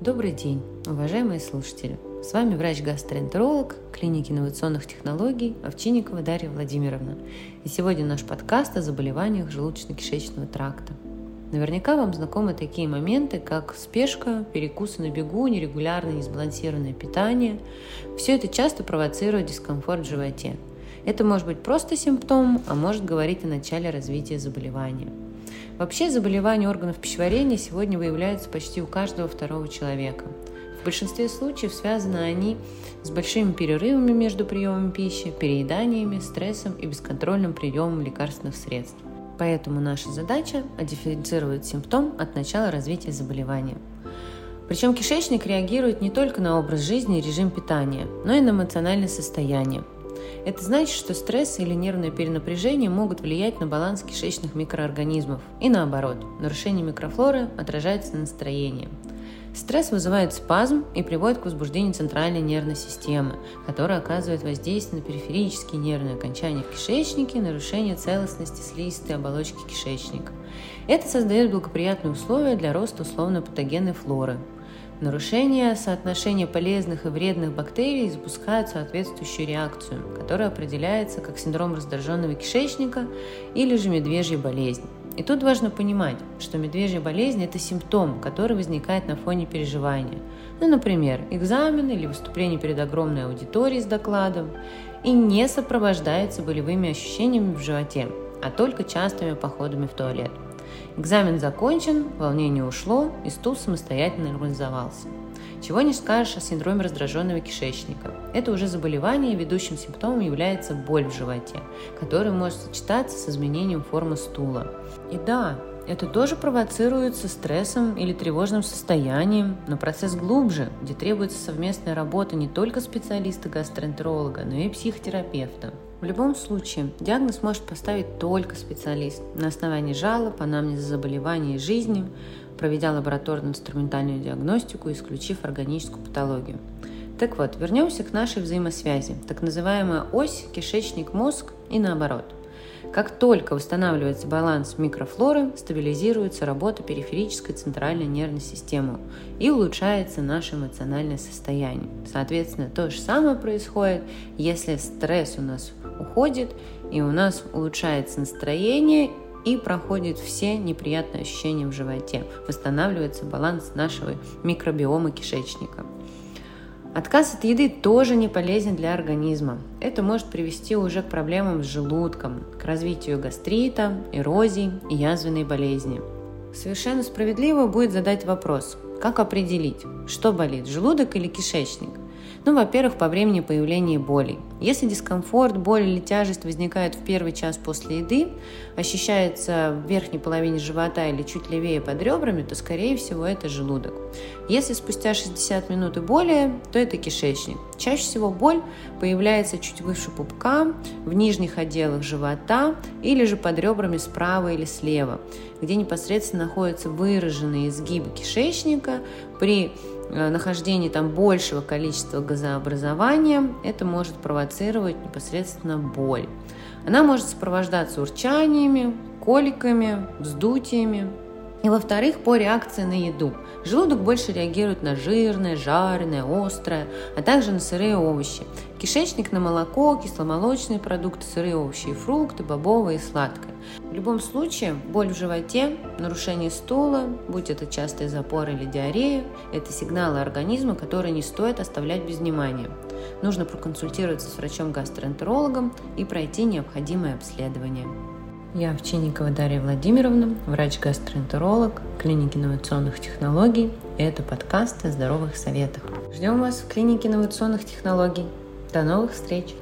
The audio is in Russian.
Добрый день, уважаемые слушатели! С вами врач-гастроэнтеролог клиники инновационных технологий Овчинникова Дарья Владимировна. И сегодня наш подкаст о заболеваниях желудочно-кишечного тракта. Наверняка вам знакомы такие моменты, как спешка, перекусы на бегу, нерегулярное несбалансированное питание. Все это часто провоцирует дискомфорт в животе. Это может быть просто симптом, а может говорить о начале развития заболевания – Вообще заболевания органов пищеварения сегодня выявляются почти у каждого второго человека. В большинстве случаев связаны они с большими перерывами между приемом пищи, перееданиями, стрессом и бесконтрольным приемом лекарственных средств. Поэтому наша задача – дифференцировать симптом от начала развития заболевания. Причем кишечник реагирует не только на образ жизни и режим питания, но и на эмоциональное состояние, это значит, что стресс или нервное перенапряжение могут влиять на баланс кишечных микроорганизмов. И наоборот, нарушение микрофлоры отражается на настроении. Стресс вызывает спазм и приводит к возбуждению центральной нервной системы, которая оказывает воздействие на периферические нервные окончания в кишечнике, нарушение целостности слизистой оболочки кишечника. Это создает благоприятные условия для роста условно-патогенной флоры, Нарушение соотношения полезных и вредных бактерий запускают соответствующую реакцию, которая определяется как синдром раздраженного кишечника или же медвежья болезнь. И тут важно понимать, что медвежья болезнь – это симптом, который возникает на фоне переживания. Ну, например, экзамен или выступление перед огромной аудиторией с докладом, и не сопровождается болевыми ощущениями в животе, а только частыми походами в туалет – Экзамен закончен, волнение ушло, и стул самостоятельно нормализовался. Чего не скажешь о синдроме раздраженного кишечника. Это уже заболевание, ведущим симптомом является боль в животе, который может сочетаться с изменением формы стула. И да, это тоже провоцируется стрессом или тревожным состоянием, но процесс глубже, где требуется совместная работа не только специалиста-гастроэнтеролога, но и психотерапевта. В любом случае, диагноз может поставить только специалист. На основании жалоб, анамнеза заболевания и жизни, проведя лабораторно-инструментальную диагностику, исключив органическую патологию. Так вот, вернемся к нашей взаимосвязи, так называемая ось кишечник-мозг и наоборот – как только восстанавливается баланс микрофлоры, стабилизируется работа периферической центральной нервной системы и улучшается наше эмоциональное состояние. Соответственно, то же самое происходит, если стресс у нас уходит и у нас улучшается настроение и проходят все неприятные ощущения в животе. Восстанавливается баланс нашего микробиома кишечника. Отказ от еды тоже не полезен для организма. Это может привести уже к проблемам с желудком, к развитию гастрита, эрозии и язвенной болезни. Совершенно справедливо будет задать вопрос, как определить, что болит, желудок или кишечник – ну, во-первых, по времени появления боли. Если дискомфорт, боль или тяжесть возникает в первый час после еды, ощущается в верхней половине живота или чуть левее под ребрами, то, скорее всего, это желудок. Если спустя 60 минут и более, то это кишечник. Чаще всего боль появляется чуть выше пупка, в нижних отделах живота или же под ребрами справа или слева, где непосредственно находятся выраженные изгибы кишечника при Э, нахождение там большего количества газообразования, это может провоцировать непосредственно боль. Она может сопровождаться урчаниями, коликами, вздутиями, и во-вторых, по реакции на еду. Желудок больше реагирует на жирное, жареное, острое, а также на сырые овощи. Кишечник на молоко, кисломолочные продукты, сырые овощи и фрукты, бобовые и сладкое. В любом случае, боль в животе, нарушение стула, будь это частые запоры или диарея, это сигналы организма, которые не стоит оставлять без внимания. Нужно проконсультироваться с врачом-гастроэнтерологом и пройти необходимое обследование. Я Овчинникова Дарья Владимировна, врач-гастроэнтеролог клиники инновационных технологий. И это подкаст о здоровых советах. Ждем вас в клинике инновационных технологий. До новых встреч!